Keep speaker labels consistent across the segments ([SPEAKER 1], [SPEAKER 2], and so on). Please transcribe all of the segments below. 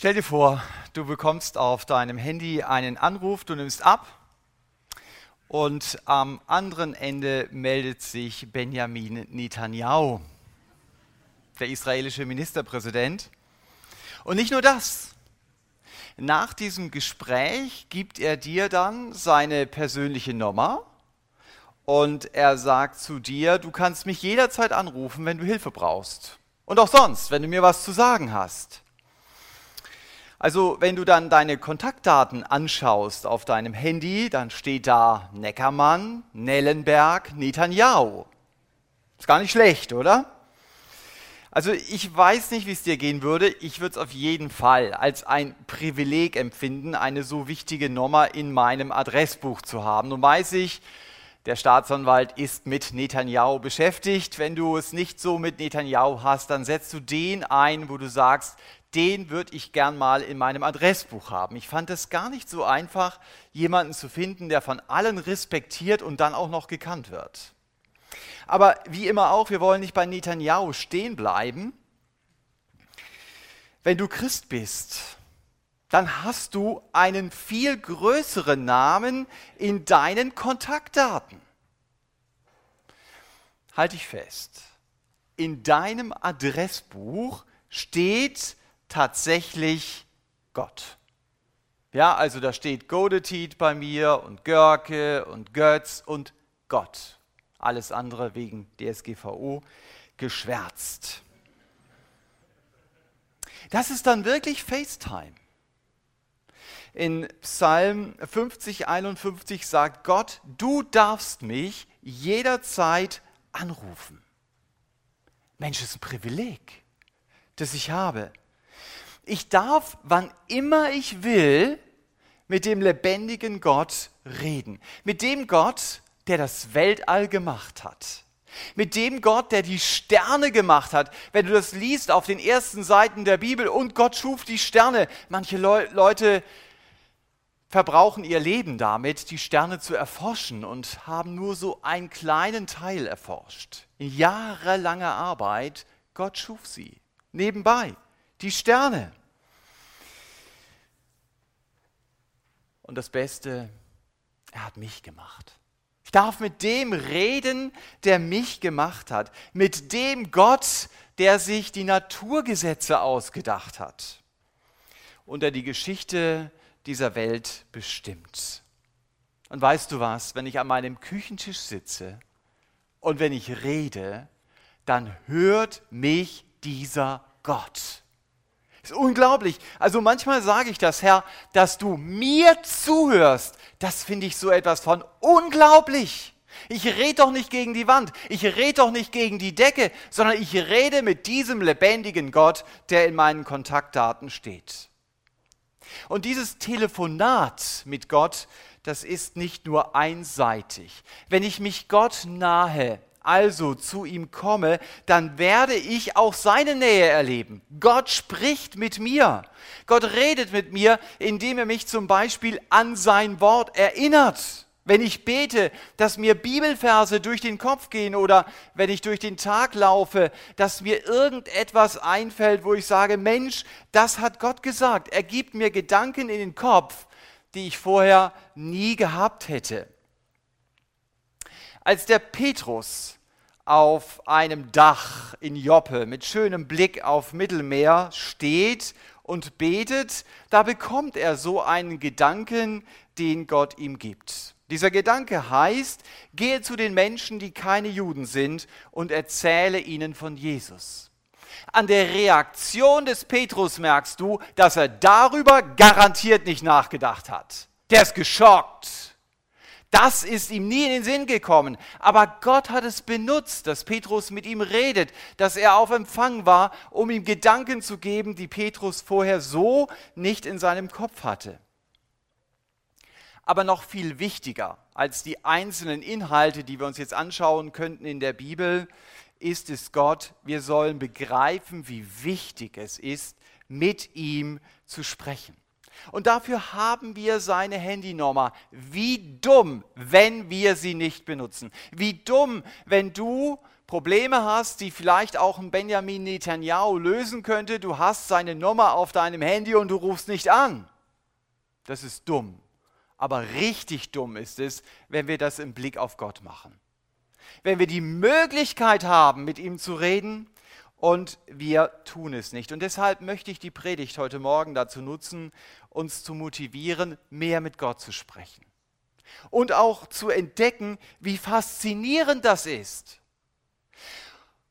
[SPEAKER 1] Stell dir vor, du bekommst auf deinem Handy einen Anruf, du nimmst ab und am anderen Ende meldet sich Benjamin Netanyahu, der israelische Ministerpräsident. Und nicht nur das. Nach diesem Gespräch gibt er dir dann seine persönliche Nummer und er sagt zu dir, du kannst mich jederzeit anrufen, wenn du Hilfe brauchst. Und auch sonst, wenn du mir was zu sagen hast. Also wenn du dann deine Kontaktdaten anschaust auf deinem Handy, dann steht da Neckermann, Nellenberg, Netanyahu. Ist gar nicht schlecht, oder? Also ich weiß nicht, wie es dir gehen würde. Ich würde es auf jeden Fall als ein Privileg empfinden, eine so wichtige Nummer in meinem Adressbuch zu haben. Nun weiß ich, der Staatsanwalt ist mit Netanyahu beschäftigt. Wenn du es nicht so mit Netanyahu hast, dann setzt du den ein, wo du sagst, den würde ich gern mal in meinem Adressbuch haben. Ich fand es gar nicht so einfach, jemanden zu finden, der von allen respektiert und dann auch noch gekannt wird. Aber wie immer auch, wir wollen nicht bei Netanyahu stehen bleiben. Wenn du Christ bist, dann hast du einen viel größeren Namen in deinen Kontaktdaten. Halte ich fest. In deinem Adressbuch steht tatsächlich Gott. Ja, also da steht Godetit bei mir und Görke und Götz und Gott. Alles andere wegen DSGVO geschwärzt. Das ist dann wirklich FaceTime. In Psalm 50, 51 sagt Gott, du darfst mich jederzeit anrufen. Mensch, ist ein Privileg, das ich habe ich darf, wann immer ich will, mit dem lebendigen Gott reden. Mit dem Gott, der das Weltall gemacht hat. Mit dem Gott, der die Sterne gemacht hat. Wenn du das liest auf den ersten Seiten der Bibel und Gott schuf die Sterne. Manche Le Leute verbrauchen ihr Leben damit, die Sterne zu erforschen und haben nur so einen kleinen Teil erforscht. In jahrelanger Arbeit, Gott schuf sie. Nebenbei, die Sterne. Und das Beste, er hat mich gemacht. Ich darf mit dem reden, der mich gemacht hat. Mit dem Gott, der sich die Naturgesetze ausgedacht hat und der die Geschichte dieser Welt bestimmt. Und weißt du was, wenn ich an meinem Küchentisch sitze und wenn ich rede, dann hört mich dieser Gott. Ist unglaublich. Also manchmal sage ich das, Herr, dass du mir zuhörst, das finde ich so etwas von unglaublich. Ich rede doch nicht gegen die Wand, ich rede doch nicht gegen die Decke, sondern ich rede mit diesem lebendigen Gott, der in meinen Kontaktdaten steht. Und dieses Telefonat mit Gott, das ist nicht nur einseitig. Wenn ich mich Gott nahe, also zu ihm komme, dann werde ich auch seine Nähe erleben. Gott spricht mit mir. Gott redet mit mir, indem er mich zum Beispiel an sein Wort erinnert. Wenn ich bete, dass mir Bibelverse durch den Kopf gehen oder wenn ich durch den Tag laufe, dass mir irgendetwas einfällt, wo ich sage, Mensch, das hat Gott gesagt. Er gibt mir Gedanken in den Kopf, die ich vorher nie gehabt hätte. Als der Petrus auf einem Dach in Joppe mit schönem Blick auf Mittelmeer steht und betet, da bekommt er so einen Gedanken, den Gott ihm gibt. Dieser Gedanke heißt, gehe zu den Menschen, die keine Juden sind, und erzähle ihnen von Jesus. An der Reaktion des Petrus merkst du, dass er darüber garantiert nicht nachgedacht hat. Der ist geschockt. Das ist ihm nie in den Sinn gekommen. Aber Gott hat es benutzt, dass Petrus mit ihm redet, dass er auf Empfang war, um ihm Gedanken zu geben, die Petrus vorher so nicht in seinem Kopf hatte. Aber noch viel wichtiger als die einzelnen Inhalte, die wir uns jetzt anschauen könnten in der Bibel, ist es Gott, wir sollen begreifen, wie wichtig es ist, mit ihm zu sprechen. Und dafür haben wir seine Handynummer. Wie dumm, wenn wir sie nicht benutzen. Wie dumm, wenn du Probleme hast, die vielleicht auch ein Benjamin Netanyahu lösen könnte. Du hast seine Nummer auf deinem Handy und du rufst nicht an. Das ist dumm. Aber richtig dumm ist es, wenn wir das im Blick auf Gott machen. Wenn wir die Möglichkeit haben, mit ihm zu reden und wir tun es nicht. Und deshalb möchte ich die Predigt heute Morgen dazu nutzen, uns zu motivieren, mehr mit Gott zu sprechen. Und auch zu entdecken, wie faszinierend das ist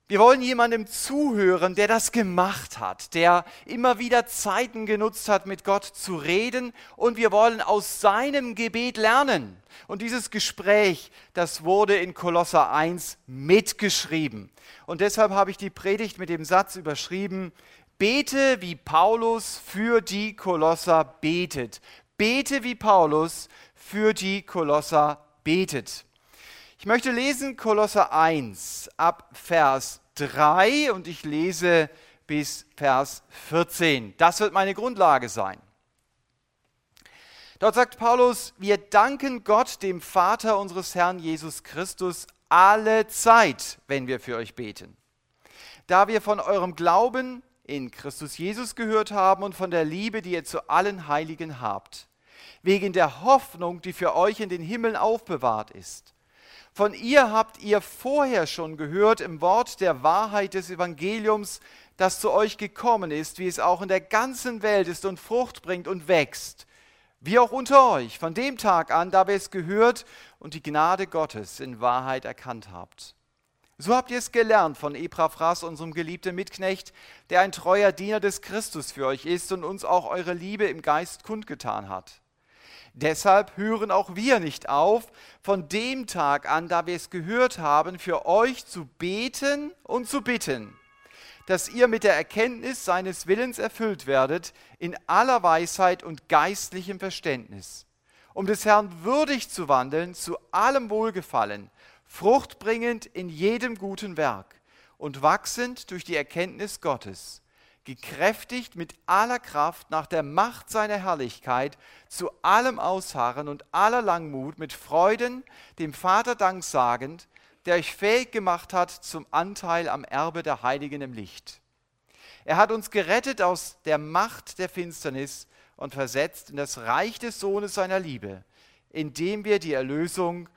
[SPEAKER 1] wir wollen jemandem zuhören, der das gemacht hat, der immer wieder Zeiten genutzt hat, mit Gott zu reden. Und wir wollen aus seinem Gebet lernen. Und dieses Gespräch, das wurde in Kolosser 1 mitgeschrieben. Und deshalb habe ich die Predigt mit dem Satz überschrieben, bete wie Paulus für die Kolosser betet. Bete wie Paulus für die Kolosser betet. Ich möchte lesen Kolosser 1 ab Vers 3 und ich lese bis Vers 14. Das wird meine Grundlage sein. Dort sagt Paulus, wir danken Gott, dem Vater unseres Herrn Jesus Christus, alle Zeit, wenn wir für euch beten. Da wir von eurem Glauben in Christus Jesus gehört haben und von der Liebe, die ihr zu allen Heiligen habt, wegen der Hoffnung, die für euch in den Himmeln aufbewahrt ist von ihr habt ihr vorher schon gehört im Wort der Wahrheit des Evangeliums, das zu euch gekommen ist, wie es auch in der ganzen Welt ist und Frucht bringt und wächst. Wie auch unter euch, von dem Tag an, da wir es gehört und die Gnade Gottes in Wahrheit erkannt habt. So habt ihr es gelernt von Epaphras, unserem geliebten Mitknecht, der ein treuer Diener des Christus für euch ist und uns auch eure Liebe im Geist kundgetan hat. Deshalb hören auch wir nicht auf, von dem Tag an, da wir es gehört haben, für euch zu beten und zu bitten, dass ihr mit der Erkenntnis seines Willens erfüllt werdet, in aller Weisheit und geistlichem Verständnis, um des Herrn würdig zu wandeln, zu allem Wohlgefallen, fruchtbringend in jedem guten Werk und wachsend durch die Erkenntnis Gottes gekräftigt mit aller Kraft nach der Macht seiner Herrlichkeit, zu allem Ausharren und aller Langmut mit Freuden dem Vater Dank sagend, der euch fähig gemacht hat zum Anteil am Erbe der Heiligen im Licht. Er hat uns gerettet aus der Macht der Finsternis und versetzt in das Reich des Sohnes seiner Liebe, indem wir die Erlösung,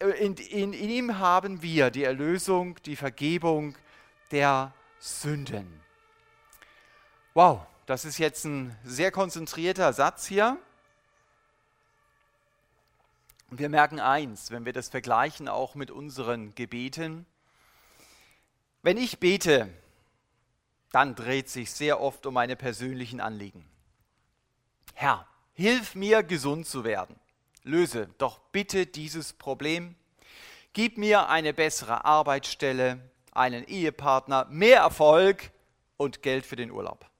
[SPEAKER 1] äh, in, in, in ihm haben wir die Erlösung, die Vergebung der Sünden. Wow, das ist jetzt ein sehr konzentrierter Satz hier. Wir merken eins, wenn wir das vergleichen auch mit unseren Gebeten. Wenn ich bete, dann dreht sich sehr oft um meine persönlichen Anliegen. Herr, hilf mir, gesund zu werden. Löse doch bitte dieses Problem. Gib mir eine bessere Arbeitsstelle, einen Ehepartner, mehr Erfolg und Geld für den Urlaub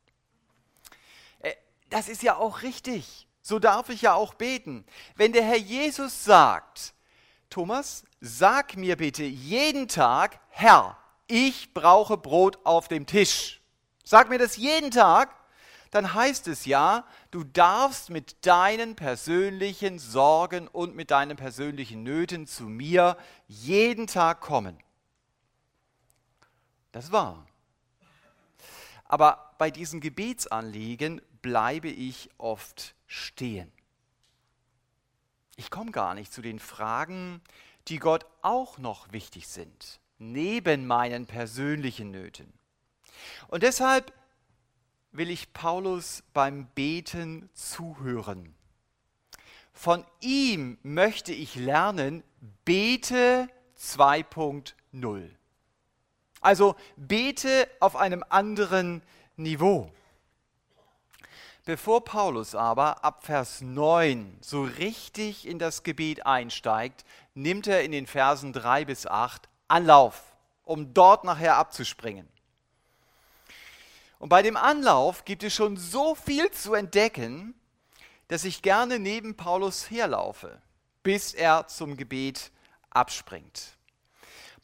[SPEAKER 1] das ist ja auch richtig. So darf ich ja auch beten. Wenn der Herr Jesus sagt, Thomas, sag mir bitte jeden Tag, Herr, ich brauche Brot auf dem Tisch. Sag mir das jeden Tag, dann heißt es ja, du darfst mit deinen persönlichen Sorgen und mit deinen persönlichen Nöten zu mir jeden Tag kommen. Das war. Aber bei diesen Gebetsanliegen bleibe ich oft stehen. Ich komme gar nicht zu den Fragen, die Gott auch noch wichtig sind, neben meinen persönlichen Nöten. Und deshalb will ich Paulus beim Beten zuhören. Von ihm möchte ich lernen, bete 2.0. Also bete auf einem anderen Niveau. Bevor Paulus aber ab Vers 9 so richtig in das Gebet einsteigt, nimmt er in den Versen 3 bis 8 Anlauf, um dort nachher abzuspringen. Und bei dem Anlauf gibt es schon so viel zu entdecken, dass ich gerne neben Paulus herlaufe, bis er zum Gebet abspringt.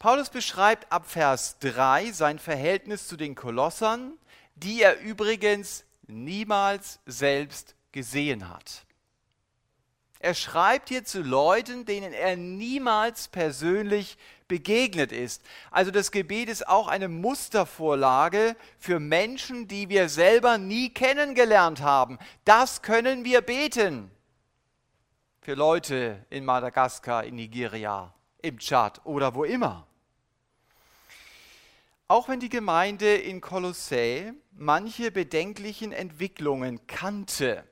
[SPEAKER 1] Paulus beschreibt ab Vers 3 sein Verhältnis zu den Kolossern, die er übrigens niemals selbst gesehen hat. Er schreibt hier zu Leuten, denen er niemals persönlich begegnet ist. Also das Gebet ist auch eine Mustervorlage für Menschen, die wir selber nie kennengelernt haben. Das können wir beten. Für Leute in Madagaskar, in Nigeria, im Tschad oder wo immer. Auch wenn die Gemeinde in Kolossä manche bedenklichen Entwicklungen kannte,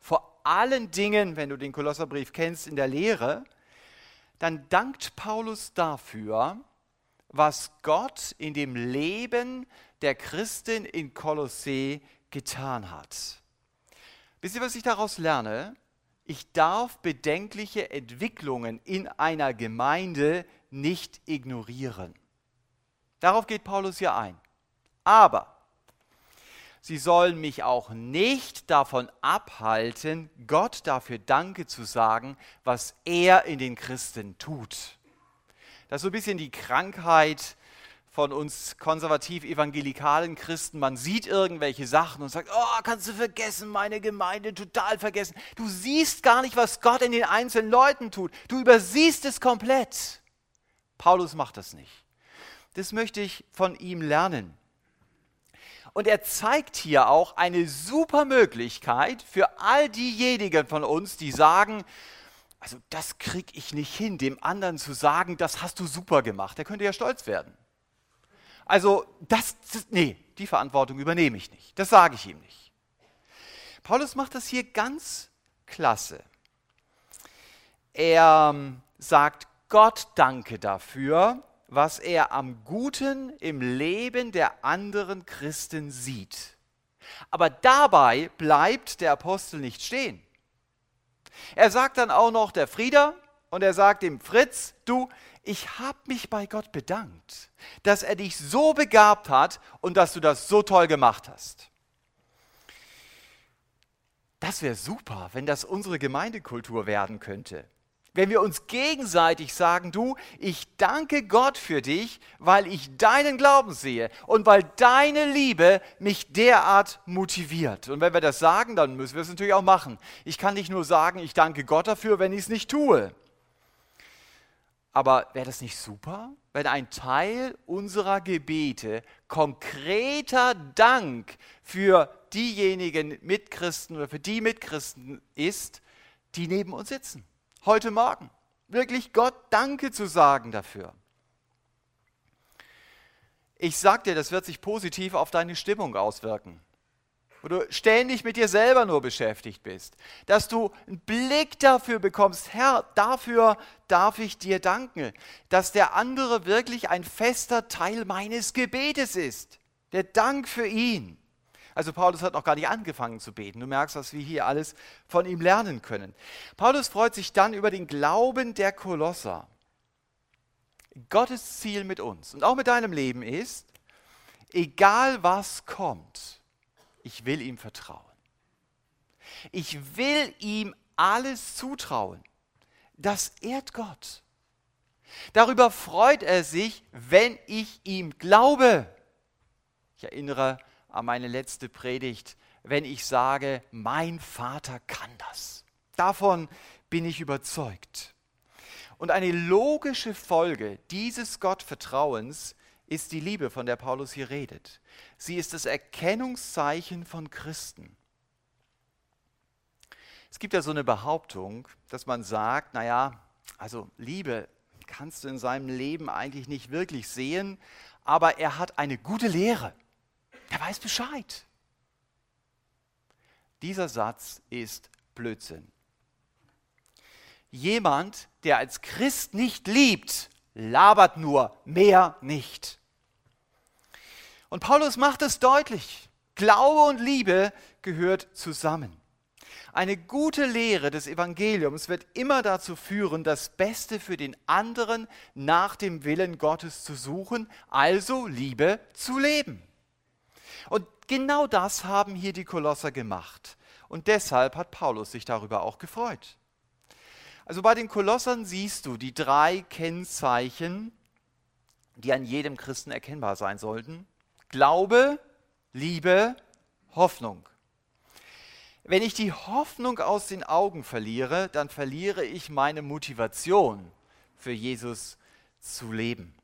[SPEAKER 1] vor allen Dingen, wenn du den Kolosserbrief kennst, in der Lehre, dann dankt Paulus dafür, was Gott in dem Leben der Christin in Kolossä getan hat. Wisst ihr, was ich daraus lerne? Ich darf bedenkliche Entwicklungen in einer Gemeinde nicht ignorieren. Darauf geht Paulus ja ein. Aber sie sollen mich auch nicht davon abhalten, Gott dafür Danke zu sagen, was er in den Christen tut. Das ist so ein bisschen die Krankheit von uns konservativ-evangelikalen Christen. Man sieht irgendwelche Sachen und sagt, oh, kannst du vergessen, meine Gemeinde total vergessen. Du siehst gar nicht, was Gott in den einzelnen Leuten tut. Du übersiehst es komplett. Paulus macht das nicht. Das möchte ich von ihm lernen. Und er zeigt hier auch eine super Möglichkeit für all diejenigen von uns, die sagen, also das kriege ich nicht hin, dem anderen zu sagen, das hast du super gemacht. Der könnte ja stolz werden. Also das, das nee, die Verantwortung übernehme ich nicht. Das sage ich ihm nicht. Paulus macht das hier ganz klasse. Er ähm, sagt Gott danke dafür, was er am Guten im Leben der anderen Christen sieht. Aber dabei bleibt der Apostel nicht stehen. Er sagt dann auch noch der Frieder und er sagt dem Fritz, du, ich habe mich bei Gott bedankt, dass er dich so begabt hat und dass du das so toll gemacht hast. Das wäre super, wenn das unsere Gemeindekultur werden könnte. Wenn wir uns gegenseitig sagen, du, ich danke Gott für dich, weil ich deinen Glauben sehe und weil deine Liebe mich derart motiviert. Und wenn wir das sagen, dann müssen wir es natürlich auch machen. Ich kann nicht nur sagen, ich danke Gott dafür, wenn ich es nicht tue. Aber wäre das nicht super, wenn ein Teil unserer Gebete konkreter Dank für diejenigen Mitchristen oder für die Mitchristen ist, die neben uns sitzen? Heute Morgen. Wirklich Gott Danke zu sagen dafür. Ich sag dir, das wird sich positiv auf deine Stimmung auswirken. Wo du ständig mit dir selber nur beschäftigt bist. Dass du einen Blick dafür bekommst, Herr, dafür darf ich dir danken. Dass der andere wirklich ein fester Teil meines Gebetes ist. Der Dank für ihn. Also Paulus hat noch gar nicht angefangen zu beten. Du merkst, was wir hier alles von ihm lernen können. Paulus freut sich dann über den Glauben der Kolosser. Gottes Ziel mit uns und auch mit deinem Leben ist, egal was kommt, ich will ihm vertrauen. Ich will ihm alles zutrauen. Das ehrt Gott. Darüber freut er sich, wenn ich ihm glaube. Ich erinnere an meine letzte Predigt, wenn ich sage, mein Vater kann das. Davon bin ich überzeugt. Und eine logische Folge dieses Gottvertrauens ist die Liebe, von der Paulus hier redet. Sie ist das Erkennungszeichen von Christen. Es gibt ja so eine Behauptung, dass man sagt, naja, also Liebe kannst du in seinem Leben eigentlich nicht wirklich sehen, aber er hat eine gute Lehre. Der weiß Bescheid. Dieser Satz ist Blödsinn. Jemand, der als Christ nicht liebt, labert nur, mehr nicht. Und Paulus macht es deutlich. Glaube und Liebe gehört zusammen. Eine gute Lehre des Evangeliums wird immer dazu führen, das Beste für den anderen nach dem Willen Gottes zu suchen, also Liebe zu leben. Und genau das haben hier die Kolosser gemacht. Und deshalb hat Paulus sich darüber auch gefreut. Also bei den Kolossern siehst du die drei Kennzeichen, die an jedem Christen erkennbar sein sollten. Glaube, Liebe, Hoffnung. Wenn ich die Hoffnung aus den Augen verliere, dann verliere ich meine Motivation für Jesus zu leben.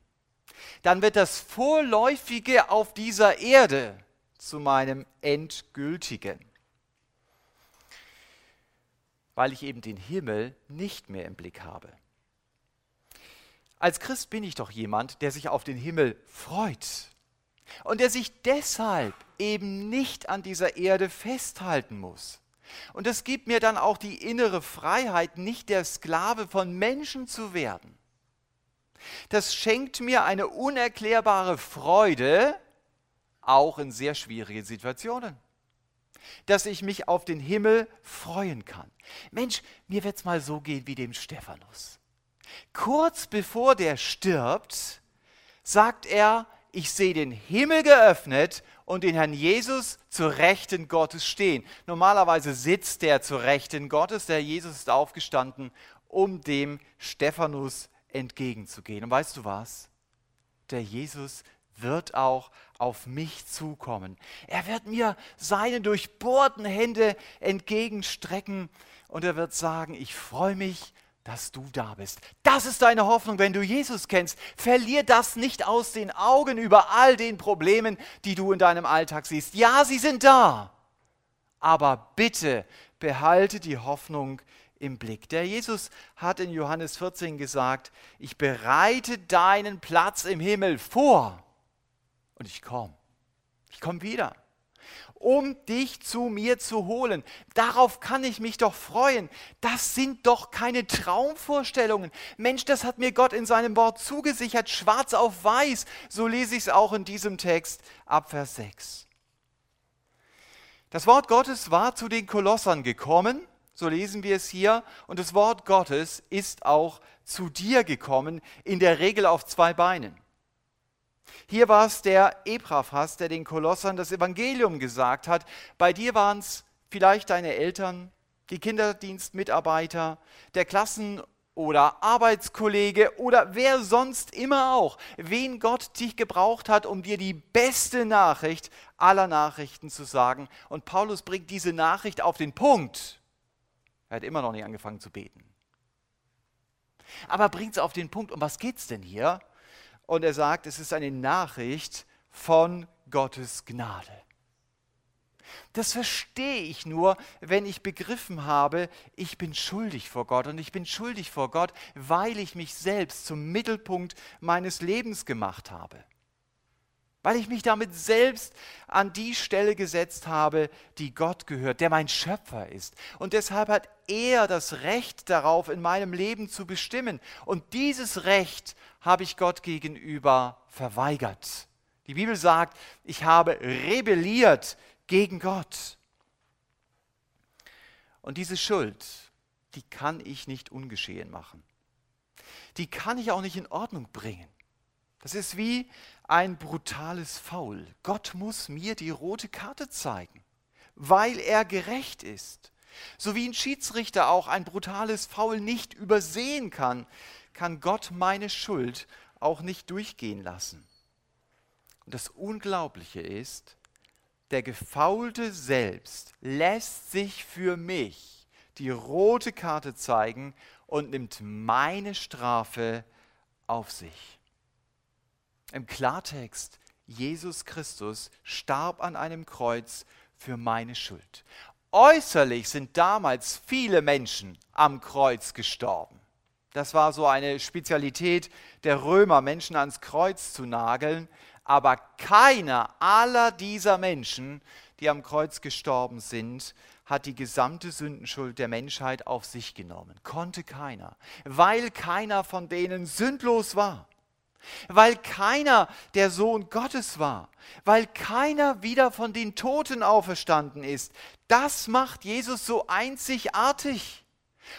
[SPEAKER 1] Dann wird das Vorläufige auf dieser Erde zu meinem Endgültigen, weil ich eben den Himmel nicht mehr im Blick habe. Als Christ bin ich doch jemand, der sich auf den Himmel freut und der sich deshalb eben nicht an dieser Erde festhalten muss. Und es gibt mir dann auch die innere Freiheit, nicht der Sklave von Menschen zu werden. Das schenkt mir eine unerklärbare Freude, auch in sehr schwierigen Situationen. Dass ich mich auf den Himmel freuen kann. Mensch, mir wird es mal so gehen wie dem Stephanus. Kurz bevor der stirbt, sagt er, ich sehe den Himmel geöffnet und den Herrn Jesus zur Rechten Gottes stehen. Normalerweise sitzt der zur Rechten Gottes, der Jesus ist aufgestanden, um dem Stephanus entgegenzugehen. Und weißt du was? Der Jesus wird auch auf mich zukommen. Er wird mir seine durchbohrten Hände entgegenstrecken und er wird sagen, ich freue mich dass du da bist. Das ist deine Hoffnung, wenn du Jesus kennst. Verlier das nicht aus den Augen über all den Problemen, die du in deinem Alltag siehst. Ja, sie sind da. Aber bitte behalte die Hoffnung im Blick. Der Jesus hat in Johannes 14 gesagt, ich bereite deinen Platz im Himmel vor und ich komme. Ich komme wieder um dich zu mir zu holen. Darauf kann ich mich doch freuen. Das sind doch keine Traumvorstellungen. Mensch, das hat mir Gott in seinem Wort zugesichert, schwarz auf weiß. So lese ich es auch in diesem Text ab Vers 6. Das Wort Gottes war zu den Kolossern gekommen, so lesen wir es hier, und das Wort Gottes ist auch zu dir gekommen, in der Regel auf zwei Beinen. Hier war es der Epaphras, der den Kolossern das Evangelium gesagt hat. Bei dir waren es vielleicht deine Eltern, die Kinderdienstmitarbeiter, der Klassen- oder Arbeitskollege oder wer sonst immer auch, wen Gott dich gebraucht hat, um dir die beste Nachricht aller Nachrichten zu sagen. Und Paulus bringt diese Nachricht auf den Punkt. Er hat immer noch nicht angefangen zu beten. Aber bringt es auf den Punkt, um was geht es denn hier? Und er sagt, es ist eine Nachricht von Gottes Gnade. Das verstehe ich nur, wenn ich begriffen habe, ich bin schuldig vor Gott und ich bin schuldig vor Gott, weil ich mich selbst zum Mittelpunkt meines Lebens gemacht habe. Weil ich mich damit selbst an die Stelle gesetzt habe, die Gott gehört, der mein Schöpfer ist. Und deshalb hat er das Recht darauf, in meinem Leben zu bestimmen. Und dieses Recht habe ich Gott gegenüber verweigert. Die Bibel sagt, ich habe rebelliert gegen Gott. Und diese Schuld, die kann ich nicht ungeschehen machen. Die kann ich auch nicht in Ordnung bringen. Das ist wie ein brutales Faul. Gott muss mir die rote Karte zeigen, weil er gerecht ist. So wie ein Schiedsrichter auch ein brutales Faul nicht übersehen kann, kann Gott meine Schuld auch nicht durchgehen lassen. Und das Unglaubliche ist, der Gefaulte selbst lässt sich für mich die rote Karte zeigen und nimmt meine Strafe auf sich. Im Klartext, Jesus Christus starb an einem Kreuz für meine Schuld. Äußerlich sind damals viele Menschen am Kreuz gestorben. Das war so eine Spezialität der Römer, Menschen ans Kreuz zu nageln. Aber keiner aller dieser Menschen, die am Kreuz gestorben sind, hat die gesamte Sündenschuld der Menschheit auf sich genommen. Konnte keiner, weil keiner von denen sündlos war. Weil keiner der Sohn Gottes war, weil keiner wieder von den Toten auferstanden ist. Das macht Jesus so einzigartig.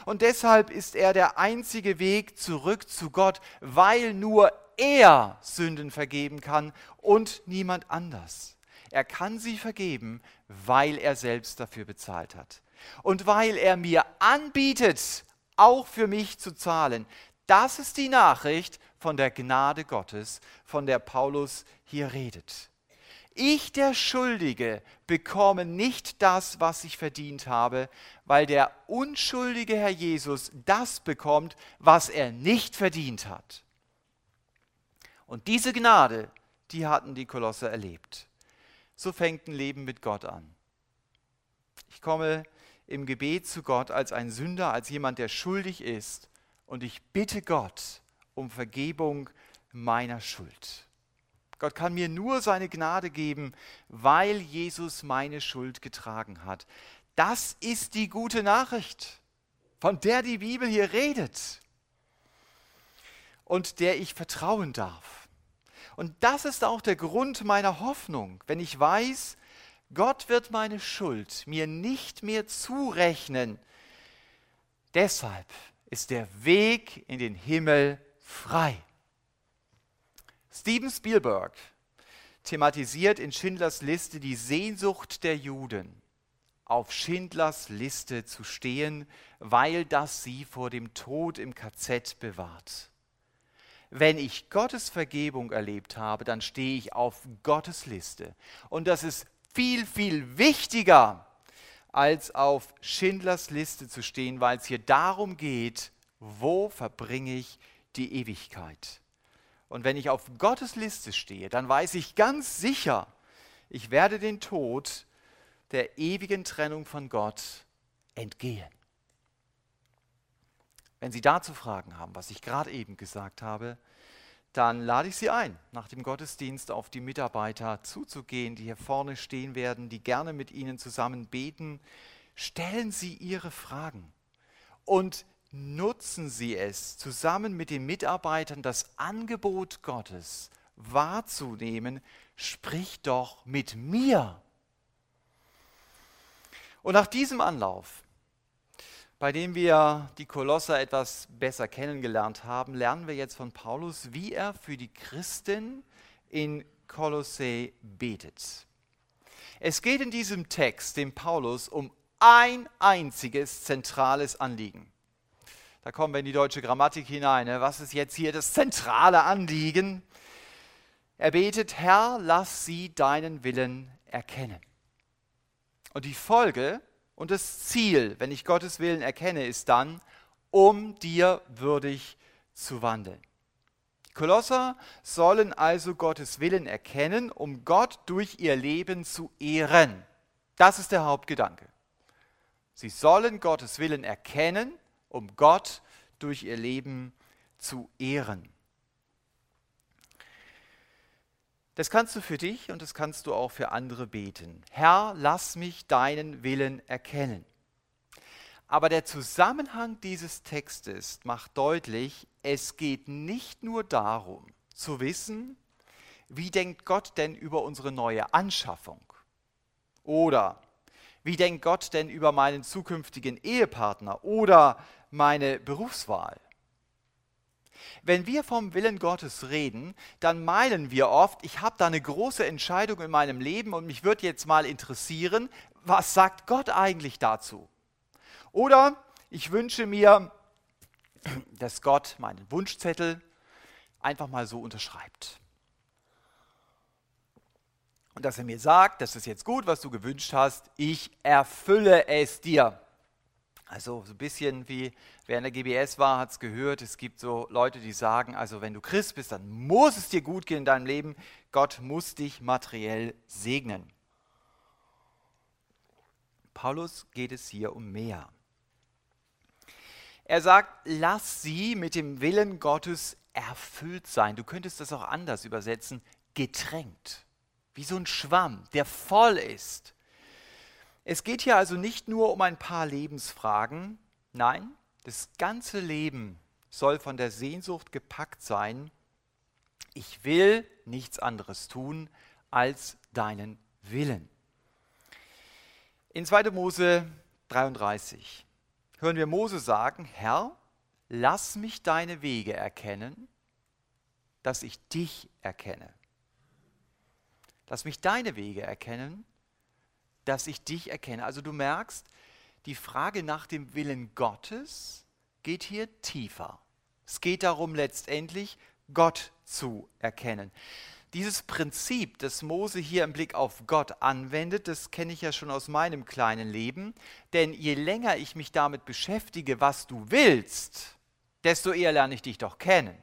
[SPEAKER 1] Und deshalb ist er der einzige Weg zurück zu Gott, weil nur er Sünden vergeben kann und niemand anders. Er kann sie vergeben, weil er selbst dafür bezahlt hat. Und weil er mir anbietet, auch für mich zu zahlen. Das ist die Nachricht von der Gnade Gottes, von der Paulus hier redet. Ich, der Schuldige, bekomme nicht das, was ich verdient habe, weil der unschuldige Herr Jesus das bekommt, was er nicht verdient hat. Und diese Gnade, die hatten die Kolosse erlebt. So fängt ein Leben mit Gott an. Ich komme im Gebet zu Gott als ein Sünder, als jemand, der schuldig ist. Und ich bitte Gott um Vergebung meiner Schuld. Gott kann mir nur seine Gnade geben, weil Jesus meine Schuld getragen hat. Das ist die gute Nachricht, von der die Bibel hier redet und der ich vertrauen darf. Und das ist auch der Grund meiner Hoffnung, wenn ich weiß, Gott wird meine Schuld mir nicht mehr zurechnen. Deshalb ist der Weg in den Himmel frei. Steven Spielberg thematisiert in Schindlers Liste die Sehnsucht der Juden, auf Schindlers Liste zu stehen, weil das sie vor dem Tod im KZ bewahrt. Wenn ich Gottes Vergebung erlebt habe, dann stehe ich auf Gottes Liste. Und das ist viel, viel wichtiger, als auf Schindlers Liste zu stehen, weil es hier darum geht, wo verbringe ich die Ewigkeit. Und wenn ich auf Gottes Liste stehe, dann weiß ich ganz sicher, ich werde den Tod der ewigen Trennung von Gott entgehen. Wenn Sie dazu Fragen haben, was ich gerade eben gesagt habe, dann lade ich Sie ein, nach dem Gottesdienst auf die Mitarbeiter zuzugehen, die hier vorne stehen werden, die gerne mit Ihnen zusammen beten. Stellen Sie Ihre Fragen und nutzen Sie es, zusammen mit den Mitarbeitern das Angebot Gottes wahrzunehmen. Sprich doch mit mir. Und nach diesem Anlauf bei dem wir die Kolosser etwas besser kennengelernt haben, lernen wir jetzt von Paulus, wie er für die Christen in Kolosse betet. Es geht in diesem Text, dem Paulus, um ein einziges zentrales Anliegen. Da kommen wir in die deutsche Grammatik hinein. Ne? Was ist jetzt hier das zentrale Anliegen? Er betet, Herr, lass sie deinen Willen erkennen. Und die Folge und das Ziel, wenn ich Gottes Willen erkenne, ist dann, um dir würdig zu wandeln. Die Kolosser sollen also Gottes Willen erkennen, um Gott durch ihr Leben zu ehren. Das ist der Hauptgedanke. Sie sollen Gottes Willen erkennen, um Gott durch ihr Leben zu ehren. Das kannst du für dich und das kannst du auch für andere beten. Herr, lass mich deinen Willen erkennen. Aber der Zusammenhang dieses Textes macht deutlich, es geht nicht nur darum zu wissen, wie denkt Gott denn über unsere neue Anschaffung? Oder wie denkt Gott denn über meinen zukünftigen Ehepartner oder meine Berufswahl? Wenn wir vom Willen Gottes reden, dann meinen wir oft, ich habe da eine große Entscheidung in meinem Leben und mich würde jetzt mal interessieren, was sagt Gott eigentlich dazu? Oder ich wünsche mir, dass Gott meinen Wunschzettel einfach mal so unterschreibt. Und dass er mir sagt, das ist jetzt gut, was du gewünscht hast, ich erfülle es dir. Also so ein bisschen wie wer in der GBS war, hat es gehört, es gibt so Leute, die sagen, also wenn du Christ bist, dann muss es dir gut gehen in deinem Leben. Gott muss dich materiell segnen. Paulus geht es hier um mehr. Er sagt, lass sie mit dem Willen Gottes erfüllt sein. Du könntest das auch anders übersetzen, getränkt. Wie so ein Schwamm, der voll ist es geht hier also nicht nur um ein paar Lebensfragen, nein, das ganze Leben soll von der Sehnsucht gepackt sein, ich will nichts anderes tun als deinen Willen. In 2. Mose 33 hören wir Mose sagen, Herr, lass mich deine Wege erkennen, dass ich dich erkenne. Lass mich deine Wege erkennen, dass ich dich erkenne. Also du merkst, die Frage nach dem Willen Gottes geht hier tiefer. Es geht darum, letztendlich Gott zu erkennen. Dieses Prinzip, das Mose hier im Blick auf Gott anwendet, das kenne ich ja schon aus meinem kleinen Leben. Denn je länger ich mich damit beschäftige, was du willst, desto eher lerne ich dich doch kennen.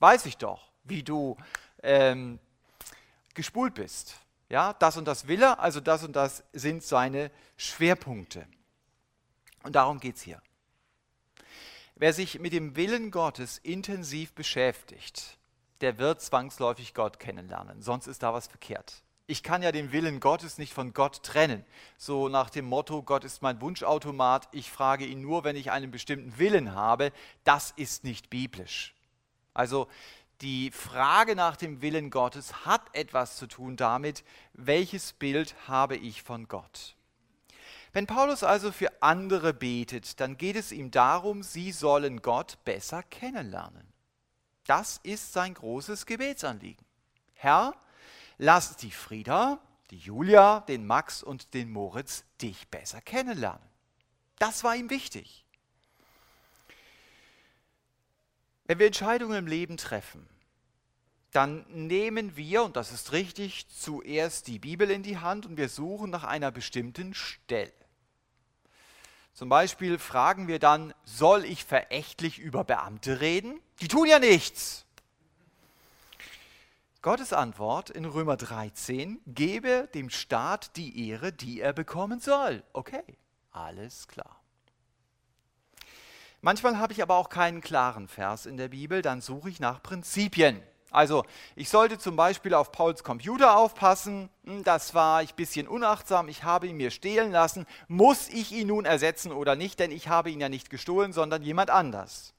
[SPEAKER 1] Weiß ich doch. wie du ähm, gespult bist. Ja, das und das will er, also das und das sind seine Schwerpunkte. Und darum geht es hier. Wer sich mit dem Willen Gottes intensiv beschäftigt, der wird zwangsläufig Gott kennenlernen. Sonst ist da was verkehrt. Ich kann ja den Willen Gottes nicht von Gott trennen. So nach dem Motto, Gott ist mein Wunschautomat, ich frage ihn nur, wenn ich einen bestimmten Willen habe. Das ist nicht biblisch. Also die Frage nach dem Willen Gottes hat etwas zu tun damit, welches Bild habe ich von Gott. Wenn Paulus also für andere betet, dann geht es ihm darum, sie sollen Gott besser kennenlernen. Das ist sein großes Gebetsanliegen. Herr, lass die Frieda, die Julia, den Max und den Moritz dich besser kennenlernen. Das war ihm wichtig. Wenn wir Entscheidungen im Leben treffen, dann nehmen wir, und das ist richtig, zuerst die Bibel in die Hand und wir suchen nach einer bestimmten Stelle. Zum Beispiel fragen wir dann, soll ich verächtlich über Beamte reden? Die tun ja nichts. Gottes Antwort in Römer 13, gebe dem Staat die Ehre, die er bekommen soll. Okay, alles klar. Manchmal habe ich aber auch keinen klaren Vers in der Bibel, dann suche ich nach Prinzipien. Also ich sollte zum Beispiel auf Pauls Computer aufpassen, hm, das war ich ein bisschen unachtsam, ich habe ihn mir stehlen lassen, muss ich ihn nun ersetzen oder nicht, denn ich habe ihn ja nicht gestohlen, sondern jemand anders.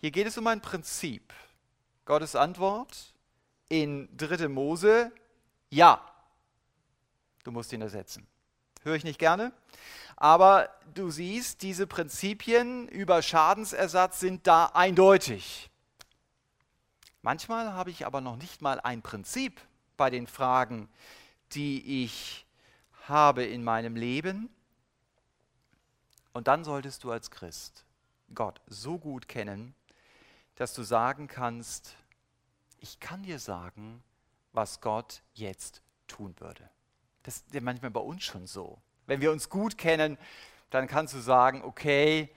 [SPEAKER 1] Hier geht es um ein Prinzip. Gottes Antwort in 3. Mose, ja, du musst ihn ersetzen. Höre ich nicht gerne, aber du siehst, diese Prinzipien über Schadensersatz sind da eindeutig. Manchmal habe ich aber noch nicht mal ein Prinzip bei den Fragen, die ich habe in meinem Leben. Und dann solltest du als Christ Gott so gut kennen, dass du sagen kannst, ich kann dir sagen, was Gott jetzt tun würde. Das ist manchmal bei uns schon so. Wenn wir uns gut kennen, dann kannst du sagen, okay,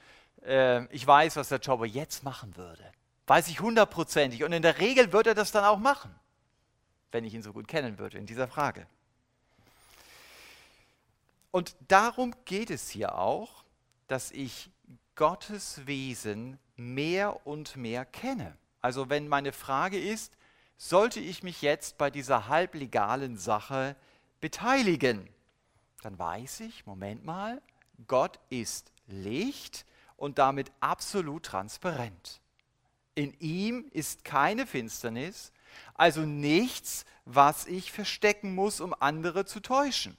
[SPEAKER 1] äh, ich weiß, was der Jobber jetzt machen würde. Weiß ich hundertprozentig. Und in der Regel wird er das dann auch machen, wenn ich ihn so gut kennen würde in dieser Frage. Und darum geht es hier auch, dass ich Gottes Wesen mehr und mehr kenne. Also wenn meine Frage ist, sollte ich mich jetzt bei dieser halblegalen Sache beteiligen, dann weiß ich, Moment mal, Gott ist Licht und damit absolut transparent. In ihm ist keine Finsternis, also nichts, was ich verstecken muss, um andere zu täuschen.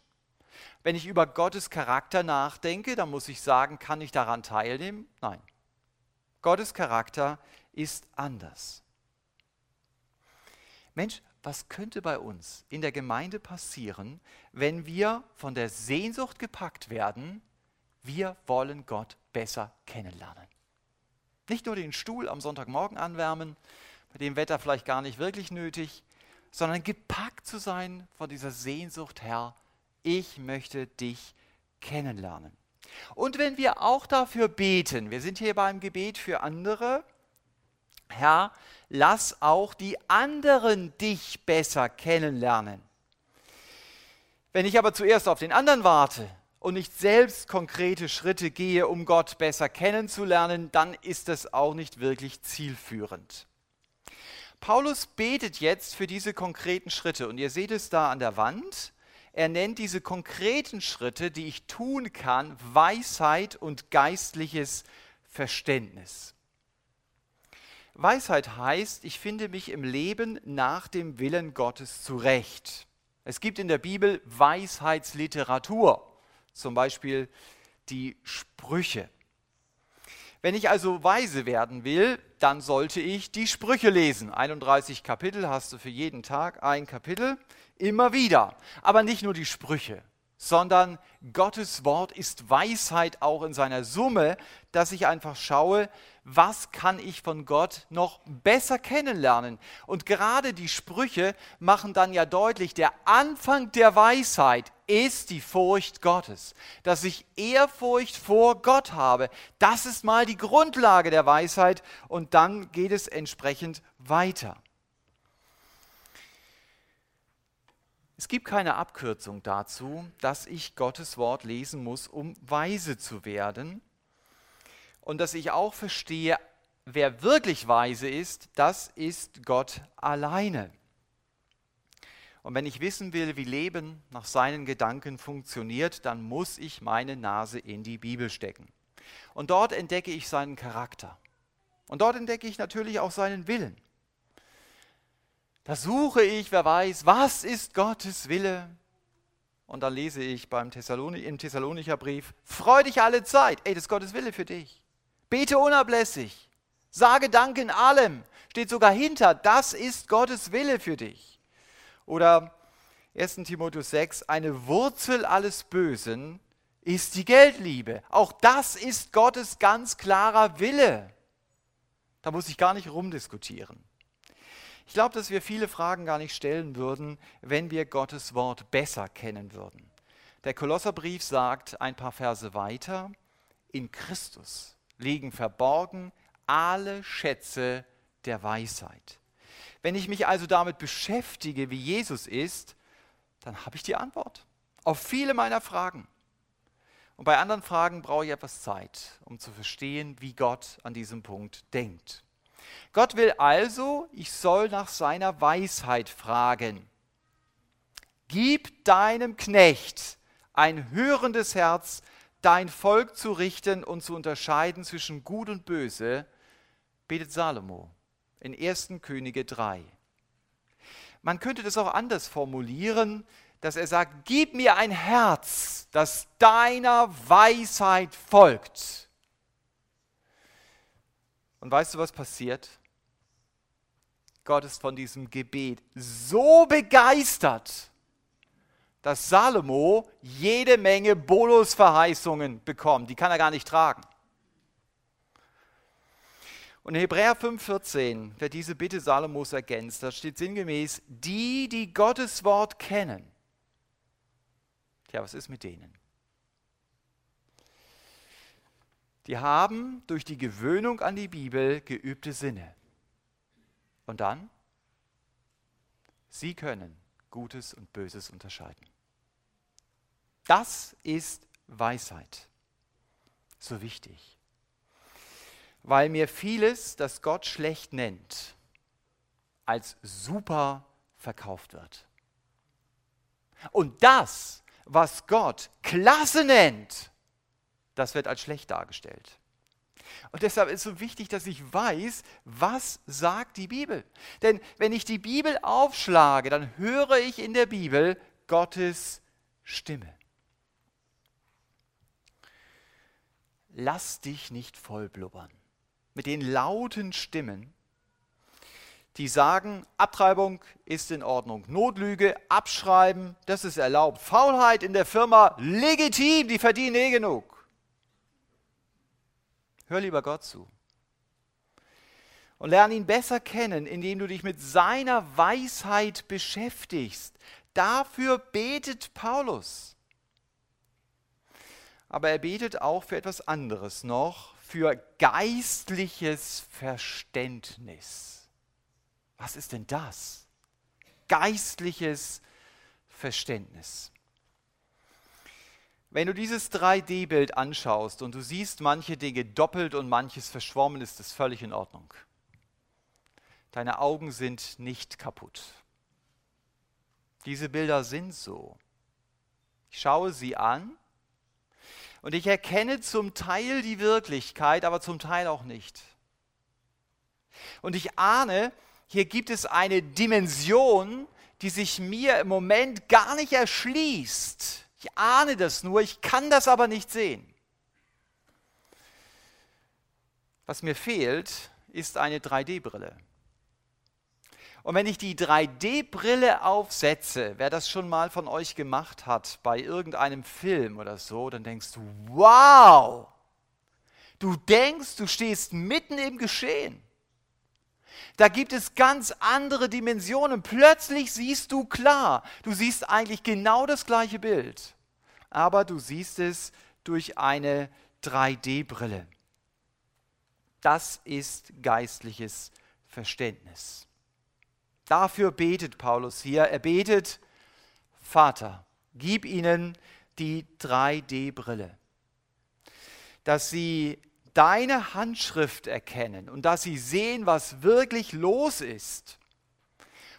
[SPEAKER 1] Wenn ich über Gottes Charakter nachdenke, dann muss ich sagen, kann ich daran teilnehmen? Nein. Gottes Charakter ist anders. Mensch, was könnte bei uns in der Gemeinde passieren, wenn wir von der Sehnsucht gepackt werden, wir wollen Gott besser kennenlernen? Nicht nur den Stuhl am Sonntagmorgen anwärmen, bei dem Wetter vielleicht gar nicht wirklich nötig, sondern gepackt zu sein von dieser Sehnsucht, Herr, ich möchte dich kennenlernen. Und wenn wir auch dafür beten, wir sind hier beim Gebet für andere, Herr, lass auch die anderen dich besser kennenlernen. Wenn ich aber zuerst auf den anderen warte, und nicht selbst konkrete Schritte gehe, um Gott besser kennenzulernen, dann ist das auch nicht wirklich zielführend. Paulus betet jetzt für diese konkreten Schritte und ihr seht es da an der Wand. Er nennt diese konkreten Schritte, die ich tun kann, Weisheit und geistliches Verständnis. Weisheit heißt, ich finde mich im Leben nach dem Willen Gottes zurecht. Es gibt in der Bibel Weisheitsliteratur zum Beispiel die Sprüche. Wenn ich also weise werden will, dann sollte ich die Sprüche lesen. 31 Kapitel hast du für jeden Tag ein Kapitel, immer wieder. Aber nicht nur die Sprüche, sondern Gottes Wort ist Weisheit auch in seiner Summe, dass ich einfach schaue, was kann ich von Gott noch besser kennenlernen? Und gerade die Sprüche machen dann ja deutlich, der Anfang der Weisheit ist die Furcht Gottes. Dass ich Ehrfurcht vor Gott habe, das ist mal die Grundlage der Weisheit und dann geht es entsprechend weiter. Es gibt keine Abkürzung dazu, dass ich Gottes Wort lesen muss, um weise zu werden. Und dass ich auch verstehe, wer wirklich weise ist, das ist Gott alleine. Und wenn ich wissen will, wie Leben nach seinen Gedanken funktioniert, dann muss ich meine Nase in die Bibel stecken. Und dort entdecke ich seinen Charakter. Und dort entdecke ich natürlich auch seinen Willen. Da suche ich, wer weiß, was ist Gottes Wille? Und dann lese ich beim im Thessalonicher Brief, freu dich alle Zeit. Ey, das ist Gottes Wille für dich. Bete unablässig. Sage Dank in allem. Steht sogar hinter, das ist Gottes Wille für dich. Oder 1. Timotheus 6, eine Wurzel alles Bösen ist die Geldliebe. Auch das ist Gottes ganz klarer Wille. Da muss ich gar nicht rumdiskutieren. Ich glaube, dass wir viele Fragen gar nicht stellen würden, wenn wir Gottes Wort besser kennen würden. Der Kolosserbrief sagt ein paar Verse weiter, in Christus liegen verborgen alle Schätze der Weisheit. Wenn ich mich also damit beschäftige, wie Jesus ist, dann habe ich die Antwort auf viele meiner Fragen. Und bei anderen Fragen brauche ich etwas Zeit, um zu verstehen, wie Gott an diesem Punkt denkt. Gott will also, ich soll nach seiner Weisheit fragen. Gib deinem Knecht ein hörendes Herz, dein Volk zu richten und zu unterscheiden zwischen Gut und Böse, betet Salomo in 1. Könige 3. Man könnte das auch anders formulieren, dass er sagt, gib mir ein Herz, das deiner Weisheit folgt. Und weißt du, was passiert? Gott ist von diesem Gebet so begeistert, dass Salomo jede Menge Bonusverheißungen bekommt. Die kann er gar nicht tragen. Und in Hebräer 5,14 wird diese Bitte Salomos ergänzt. Da steht sinngemäß: Die, die Gottes Wort kennen. Tja, was ist mit denen? die haben durch die Gewöhnung an die Bibel geübte Sinne. Und dann? Sie können Gutes und Böses unterscheiden. Das ist Weisheit. So wichtig. Weil mir vieles, das Gott schlecht nennt, als super verkauft wird. Und das, was Gott klasse nennt, das wird als schlecht dargestellt. Und deshalb ist es so wichtig, dass ich weiß, was sagt die Bibel. Denn wenn ich die Bibel aufschlage, dann höre ich in der Bibel Gottes Stimme. Lass dich nicht vollblubbern mit den lauten Stimmen, die sagen, Abtreibung ist in Ordnung, Notlüge, Abschreiben, das ist erlaubt, Faulheit in der Firma legitim, die verdienen eh genug. Hör lieber Gott zu. Und lerne ihn besser kennen, indem du dich mit seiner Weisheit beschäftigst. Dafür betet Paulus. Aber er betet auch für etwas anderes noch, für geistliches Verständnis. Was ist denn das? Geistliches Verständnis. Wenn du dieses 3D-Bild anschaust und du siehst manche Dinge doppelt und manches verschwommen, ist das völlig in Ordnung. Deine Augen sind nicht kaputt. Diese Bilder sind so. Ich schaue sie an und ich erkenne zum Teil die Wirklichkeit, aber zum Teil auch nicht. Und ich ahne, hier gibt es eine Dimension, die sich mir im Moment gar nicht erschließt ich ahne das nur, ich kann das aber nicht sehen. Was mir fehlt, ist eine 3D-Brille. Und wenn ich die 3D-Brille aufsetze, wer das schon mal von euch gemacht hat bei irgendeinem Film oder so, dann denkst du, wow, Du denkst, du stehst mitten im Geschehen. Da gibt es ganz andere Dimensionen. Plötzlich siehst du klar. Du siehst eigentlich genau das gleiche Bild, aber du siehst es durch eine 3D-Brille. Das ist geistliches Verständnis. Dafür betet Paulus hier. Er betet, Vater, gib ihnen die 3D-Brille, dass sie deine Handschrift erkennen und dass sie sehen, was wirklich los ist.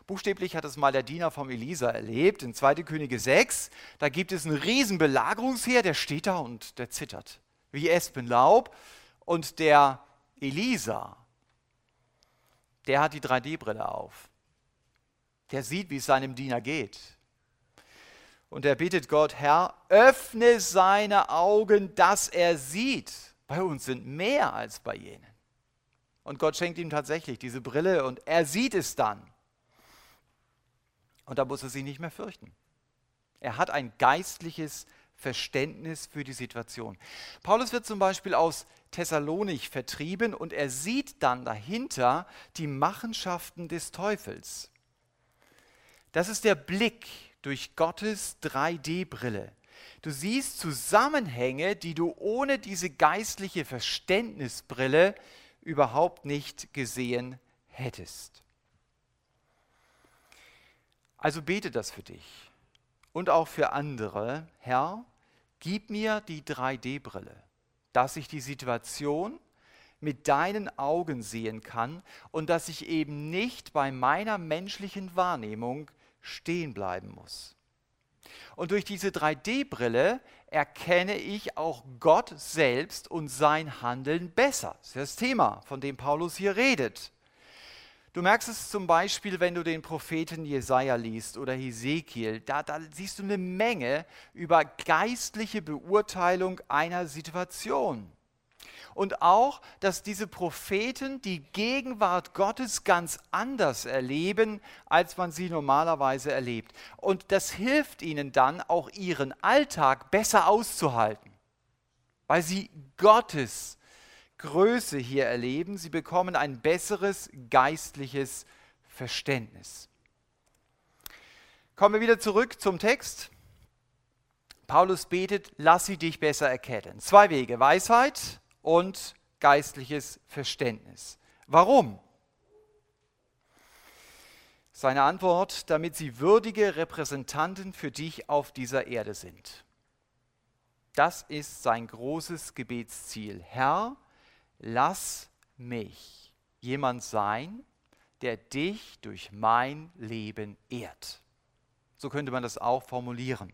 [SPEAKER 1] Buchstäblich hat es mal der Diener vom Elisa erlebt, in 2. Könige 6. Da gibt es einen riesen Belagerungsheer, der steht da und der zittert, wie Espenlaub. Und der Elisa, der hat die 3D-Brille auf. Der sieht, wie es seinem Diener geht. Und er bittet Gott, Herr, öffne seine Augen, dass er sieht. Bei uns sind mehr als bei jenen. Und Gott schenkt ihm tatsächlich diese Brille und er sieht es dann. Und da muss er sich nicht mehr fürchten. Er hat ein geistliches Verständnis für die Situation. Paulus wird zum Beispiel aus Thessalonich vertrieben und er sieht dann dahinter die Machenschaften des Teufels. Das ist der Blick durch Gottes 3D-Brille. Du siehst Zusammenhänge, die du ohne diese geistliche Verständnisbrille überhaupt nicht gesehen hättest. Also bete das für dich und auch für andere. Herr, gib mir die 3D-Brille, dass ich die Situation mit deinen Augen sehen kann und dass ich eben nicht bei meiner menschlichen Wahrnehmung stehen bleiben muss. Und durch diese 3D-Brille erkenne ich auch Gott selbst und sein Handeln besser. Das ist das Thema, von dem Paulus hier redet. Du merkst es zum Beispiel, wenn du den Propheten Jesaja liest oder Hesekiel. Da, da siehst du eine Menge über geistliche Beurteilung einer Situation und auch, dass diese Propheten die Gegenwart Gottes ganz anders erleben, als man sie normalerweise erlebt. Und das hilft ihnen dann auch ihren Alltag besser auszuhalten, weil sie Gottes Größe hier erleben. Sie bekommen ein besseres geistliches Verständnis. Kommen wir wieder zurück zum Text. Paulus betet, lass sie dich besser erkennen. Zwei Wege, Weisheit und geistliches Verständnis. Warum? Seine Antwort, damit sie würdige Repräsentanten für dich auf dieser Erde sind. Das ist sein großes Gebetsziel. Herr, lass mich jemand sein, der dich durch mein Leben ehrt. So könnte man das auch formulieren.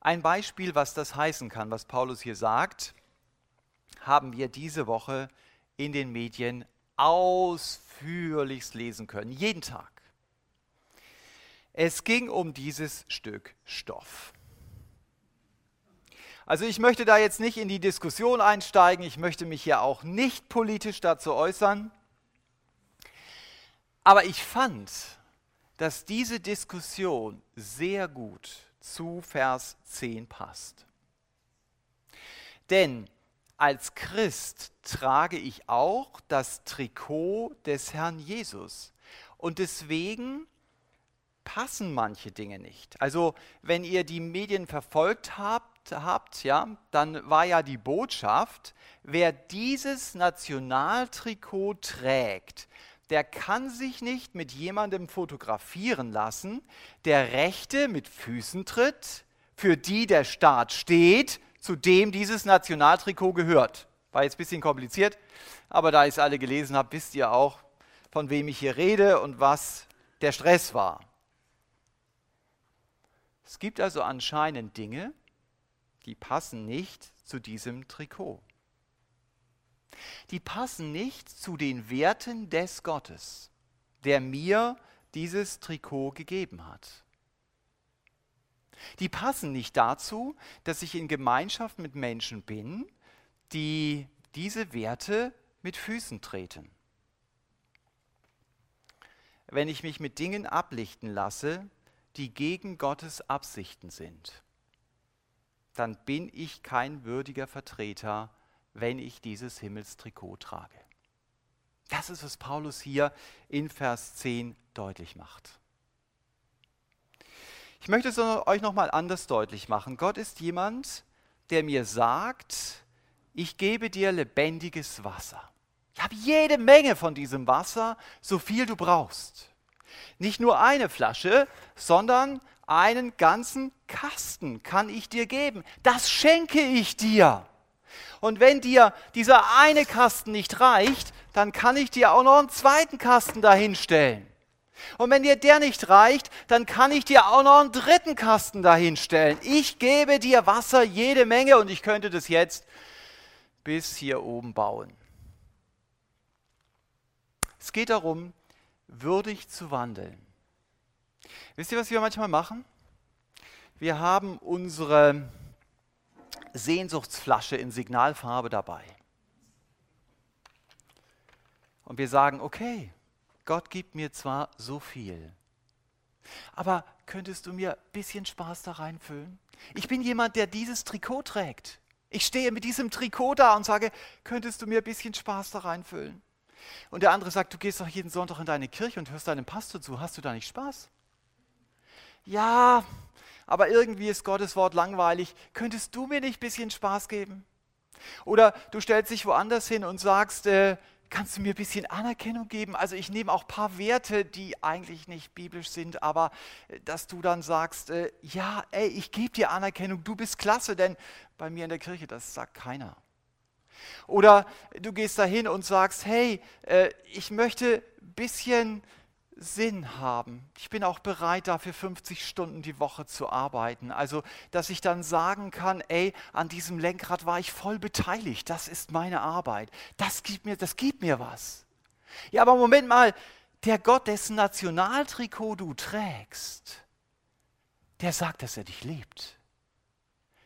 [SPEAKER 1] Ein Beispiel, was das heißen kann, was Paulus hier sagt, haben wir diese Woche in den Medien ausführlichst lesen können, jeden Tag. Es ging um dieses Stück Stoff. Also ich möchte da jetzt nicht in die Diskussion einsteigen, ich möchte mich hier auch nicht politisch dazu äußern, aber ich fand, dass diese Diskussion sehr gut zu Vers 10 passt. Denn als Christ trage ich auch das Trikot des Herrn Jesus. Und deswegen passen manche Dinge nicht. Also wenn ihr die Medien verfolgt habt, habt ja, dann war ja die Botschaft, wer dieses Nationaltrikot trägt, der kann sich nicht mit jemandem fotografieren lassen, der Rechte mit Füßen tritt, für die der Staat steht, zu dem dieses Nationaltrikot gehört. War jetzt ein bisschen kompliziert, aber da ich es alle gelesen habe, wisst ihr auch, von wem ich hier rede und was der Stress war. Es gibt also anscheinend Dinge, die passen nicht zu diesem Trikot die passen nicht zu den Werten des Gottes, der mir dieses Trikot gegeben hat. Die passen nicht dazu, dass ich in Gemeinschaft mit Menschen bin, die diese Werte mit Füßen treten. Wenn ich mich mit Dingen ablichten lasse, die gegen Gottes Absichten sind. dann bin ich kein würdiger Vertreter, wenn ich dieses Himmelstrikot trage. Das ist, was Paulus hier in Vers 10 deutlich macht. Ich möchte es euch nochmal anders deutlich machen. Gott ist jemand, der mir sagt, ich gebe dir lebendiges Wasser. Ich habe jede Menge von diesem Wasser, so viel du brauchst. Nicht nur eine Flasche, sondern einen ganzen Kasten kann ich dir geben. Das schenke ich dir. Und wenn dir dieser eine Kasten nicht reicht, dann kann ich dir auch noch einen zweiten Kasten dahinstellen. Und wenn dir der nicht reicht, dann kann ich dir auch noch einen dritten Kasten dahinstellen. Ich gebe dir Wasser jede Menge und ich könnte das jetzt bis hier oben bauen. Es geht darum, würdig zu wandeln. Wisst ihr, was wir manchmal machen? Wir haben unsere Sehnsuchtsflasche in Signalfarbe dabei. Und wir sagen, okay, Gott gibt mir zwar so viel, aber könntest du mir ein bisschen Spaß da reinfüllen? Ich bin jemand, der dieses Trikot trägt. Ich stehe mit diesem Trikot da und sage, könntest du mir ein bisschen Spaß da reinfüllen? Und der andere sagt, du gehst doch jeden Sonntag in deine Kirche und hörst deinem Pastor zu, hast du da nicht Spaß? ja, aber irgendwie ist Gottes Wort langweilig. Könntest du mir nicht ein bisschen Spaß geben? Oder du stellst dich woanders hin und sagst, äh, kannst du mir ein bisschen Anerkennung geben? Also ich nehme auch ein paar Werte, die eigentlich nicht biblisch sind, aber äh, dass du dann sagst, äh, ja, ey, ich gebe dir Anerkennung, du bist klasse, denn bei mir in der Kirche, das sagt keiner. Oder du gehst dahin und sagst, hey, äh, ich möchte ein bisschen Sinn haben. Ich bin auch bereit, dafür 50 Stunden die Woche zu arbeiten. Also, dass ich dann sagen kann, ey, an diesem Lenkrad war ich voll beteiligt. Das ist meine Arbeit. Das gibt mir, das gibt mir was. Ja, aber Moment mal, der Gott, dessen Nationaltrikot du trägst, der sagt, dass er dich liebt.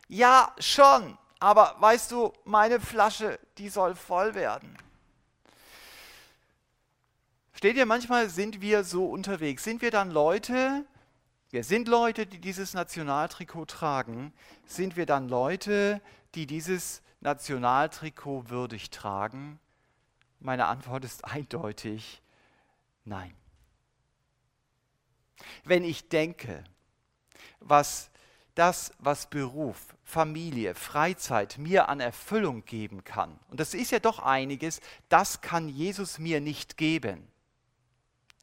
[SPEAKER 1] Ja, schon, aber weißt du, meine Flasche, die soll voll werden. Steht ihr, manchmal sind wir so unterwegs. Sind wir dann Leute, wir sind Leute, die dieses Nationaltrikot tragen, sind wir dann Leute, die dieses Nationaltrikot würdig tragen? Meine Antwort ist eindeutig nein. Wenn ich denke, was das, was Beruf, Familie, Freizeit mir an Erfüllung geben kann, und das ist ja doch einiges, das kann Jesus mir nicht geben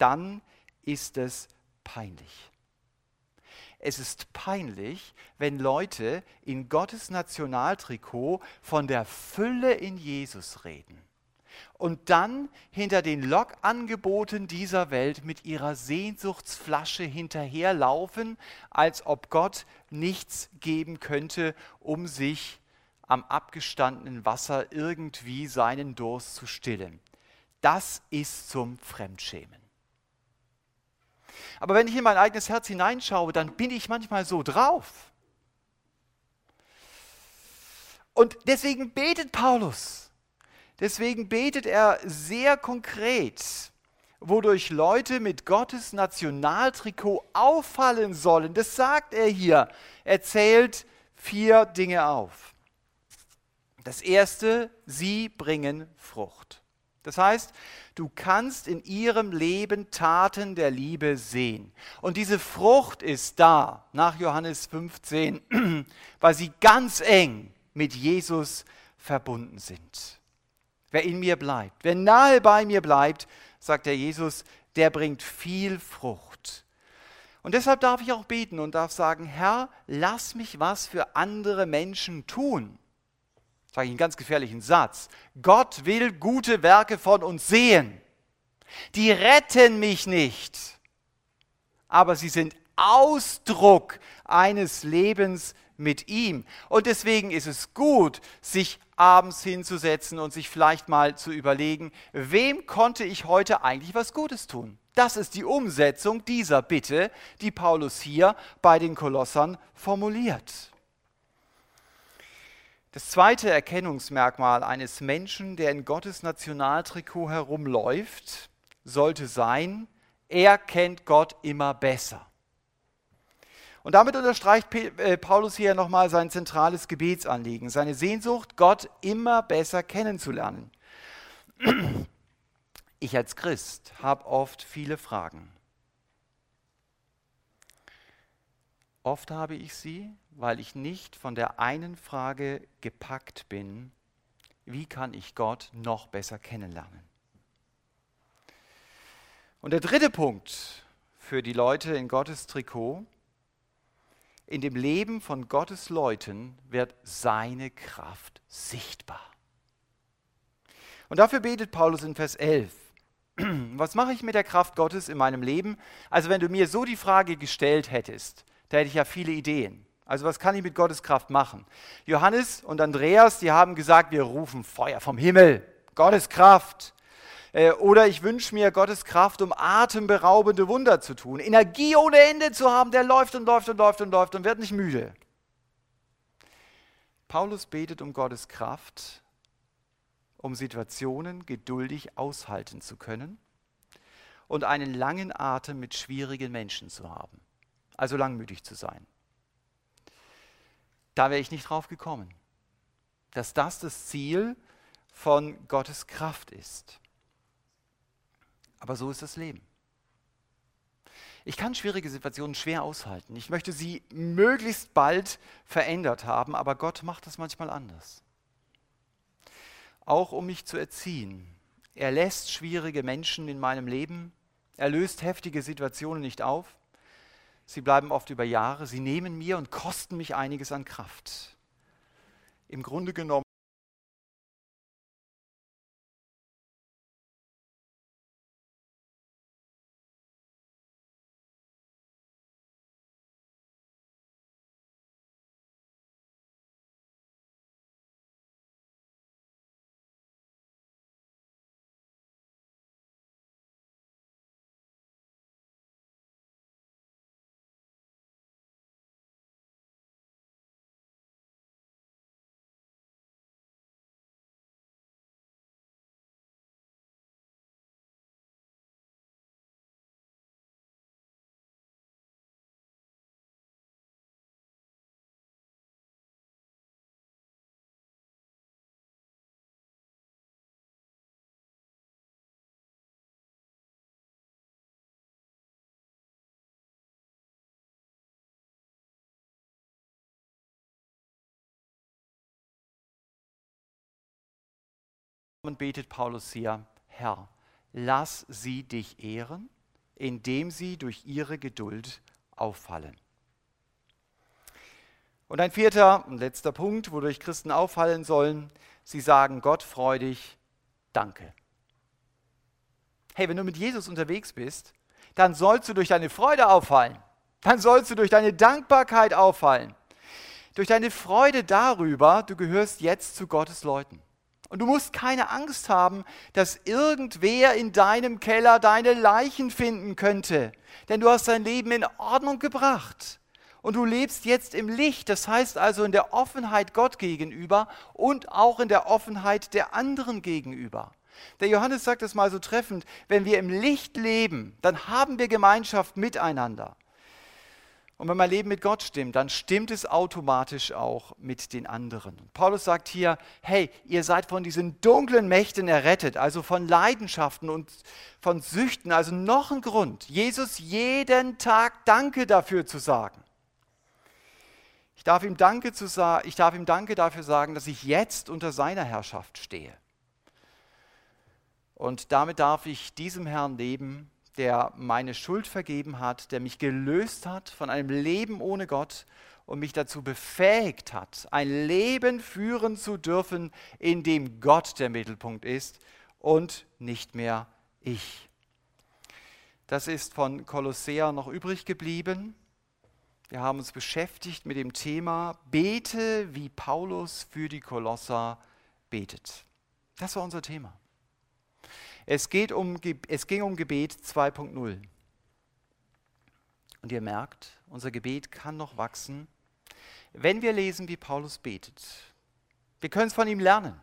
[SPEAKER 1] dann ist es peinlich. Es ist peinlich, wenn Leute in Gottes Nationaltrikot von der Fülle in Jesus reden und dann hinter den Lockangeboten dieser Welt mit ihrer Sehnsuchtsflasche hinterherlaufen, als ob Gott nichts geben könnte, um sich am abgestandenen Wasser irgendwie seinen Durst zu stillen. Das ist zum Fremdschämen. Aber wenn ich in mein eigenes Herz hineinschaue, dann bin ich manchmal so drauf. Und deswegen betet Paulus. Deswegen betet er sehr konkret, wodurch Leute mit Gottes Nationaltrikot auffallen sollen. Das sagt er hier. Er zählt vier Dinge auf. Das erste, sie bringen Frucht. Das heißt, Du kannst in ihrem Leben Taten der Liebe sehen. Und diese Frucht ist da, nach Johannes 15, weil sie ganz eng mit Jesus verbunden sind. Wer in mir bleibt, wer nahe bei mir bleibt, sagt der Jesus, der bringt viel Frucht. Und deshalb darf ich auch beten und darf sagen, Herr, lass mich was für andere Menschen tun sage ich einen ganz gefährlichen Satz. Gott will gute Werke von uns sehen. Die retten mich nicht, aber sie sind Ausdruck eines Lebens mit ihm. Und deswegen ist es gut, sich abends hinzusetzen und sich vielleicht mal zu überlegen, wem konnte ich heute eigentlich was Gutes tun? Das ist die Umsetzung dieser Bitte, die Paulus hier bei den Kolossern formuliert. Das zweite Erkennungsmerkmal eines Menschen, der in Gottes Nationaltrikot herumläuft, sollte sein, er kennt Gott immer besser. Und damit unterstreicht äh, Paulus hier nochmal sein zentrales Gebetsanliegen, seine Sehnsucht, Gott immer besser kennenzulernen. Ich als Christ habe oft viele Fragen. Oft habe ich sie, weil ich nicht von der einen Frage gepackt bin, wie kann ich Gott noch besser kennenlernen? Und der dritte Punkt für die Leute in Gottes Trikot, in dem Leben von Gottes Leuten wird seine Kraft sichtbar. Und dafür betet Paulus in Vers 11. Was mache ich mit der Kraft Gottes in meinem Leben? Also wenn du mir so die Frage gestellt hättest, da hätte ich ja viele Ideen. Also was kann ich mit Gottes Kraft machen? Johannes und Andreas, die haben gesagt, wir rufen Feuer vom Himmel, Gottes Kraft. Äh, oder ich wünsche mir Gottes Kraft, um atemberaubende Wunder zu tun. Energie ohne Ende zu haben, der läuft und läuft und läuft und läuft und wird nicht müde. Paulus betet um Gottes Kraft, um Situationen geduldig aushalten zu können und einen langen Atem mit schwierigen Menschen zu haben. Also langmütig zu sein. Da wäre ich nicht drauf gekommen, dass das das Ziel von Gottes Kraft ist. Aber so ist das Leben. Ich kann schwierige Situationen schwer aushalten. Ich möchte sie möglichst bald verändert haben, aber Gott macht das manchmal anders. Auch um mich zu erziehen. Er lässt schwierige Menschen in meinem Leben. Er löst heftige Situationen nicht auf. Sie bleiben oft über Jahre. Sie nehmen mir und kosten mich einiges an Kraft. Im Grunde genommen betet Paulus hier, Herr, lass sie dich ehren, indem sie durch ihre Geduld auffallen. Und ein vierter und letzter Punkt, wodurch Christen auffallen sollen, sie sagen Gott freudig Danke. Hey, wenn du mit Jesus unterwegs bist, dann sollst du durch deine Freude auffallen. Dann sollst du durch deine Dankbarkeit auffallen. Durch deine Freude darüber, du gehörst jetzt zu Gottes Leuten. Und du musst keine Angst haben, dass irgendwer in deinem Keller deine Leichen finden könnte. Denn du hast dein Leben in Ordnung gebracht. Und du lebst jetzt im Licht, das heißt also in der Offenheit Gott gegenüber und auch in der Offenheit der anderen gegenüber. Der Johannes sagt es mal so treffend, wenn wir im Licht leben, dann haben wir Gemeinschaft miteinander. Und wenn mein Leben mit Gott stimmt, dann stimmt es automatisch auch mit den anderen. Paulus sagt hier, hey, ihr seid von diesen dunklen Mächten errettet, also von Leidenschaften und von Süchten, also noch ein Grund, Jesus jeden Tag Danke dafür zu sagen. Ich darf ihm Danke, zu ich darf ihm Danke dafür sagen, dass ich jetzt unter seiner Herrschaft stehe. Und damit darf ich diesem Herrn leben, der meine Schuld vergeben hat, der mich gelöst hat von einem Leben ohne Gott und mich dazu befähigt hat, ein Leben führen zu dürfen, in dem Gott der Mittelpunkt ist und nicht mehr ich. Das ist von Kolossea noch übrig geblieben. Wir haben uns beschäftigt mit dem Thema Bete, wie Paulus für die Kolosser betet. Das war unser Thema. Es, geht um, es ging um Gebet 2.0. Und ihr merkt, unser Gebet kann noch wachsen, wenn wir lesen, wie Paulus betet. Wir können es von ihm lernen.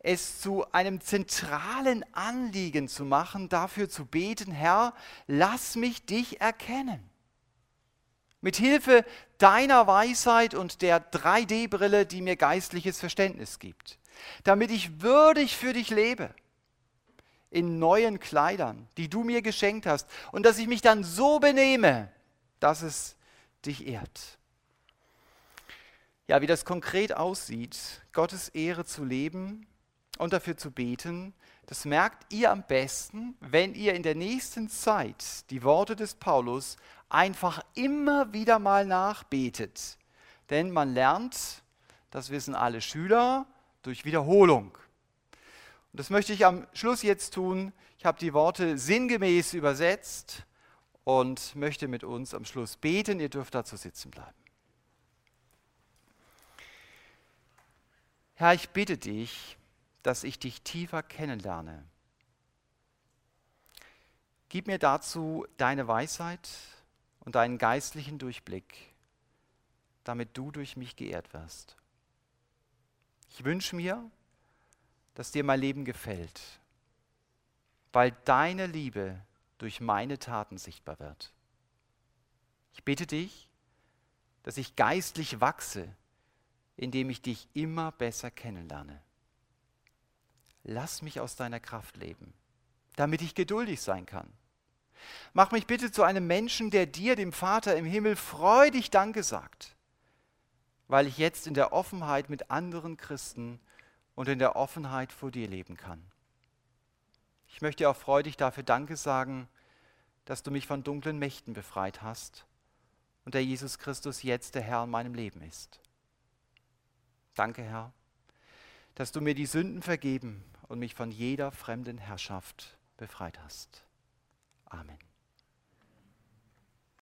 [SPEAKER 1] Es zu einem zentralen Anliegen zu machen, dafür zu beten, Herr, lass mich dich erkennen. Mit Hilfe deiner Weisheit und der 3D-Brille, die mir geistliches Verständnis gibt, damit ich würdig für dich lebe, in neuen Kleidern, die du mir geschenkt hast, und dass ich mich dann so benehme, dass es dich ehrt. Ja, wie das konkret aussieht, Gottes Ehre zu leben und dafür zu beten, das merkt ihr am besten, wenn ihr in der nächsten Zeit die Worte des Paulus einfach immer wieder mal nachbetet. Denn man lernt, das wissen alle Schüler, durch Wiederholung. Und das möchte ich am Schluss jetzt tun. Ich habe die Worte sinngemäß übersetzt und möchte mit uns am Schluss beten. Ihr dürft dazu sitzen bleiben. Herr, ich bitte dich, dass ich dich tiefer kennenlerne. Gib mir dazu deine Weisheit und deinen geistlichen Durchblick, damit du durch mich geehrt wirst. Ich wünsche mir, dass dir mein Leben gefällt, weil deine Liebe durch meine Taten sichtbar wird. Ich bitte dich, dass ich geistlich wachse, indem ich dich immer besser kennenlerne lass mich aus deiner Kraft leben, damit ich geduldig sein kann. Mach mich bitte zu einem Menschen, der dir, dem Vater im Himmel, freudig Danke sagt, weil ich jetzt in der Offenheit mit anderen Christen und in der Offenheit vor dir leben kann. Ich möchte auch freudig dafür Danke sagen, dass du mich von dunklen Mächten befreit hast und der Jesus Christus jetzt der Herr in meinem Leben ist. Danke, Herr, dass du mir die Sünden vergeben und mich von jeder fremden Herrschaft befreit hast. Amen.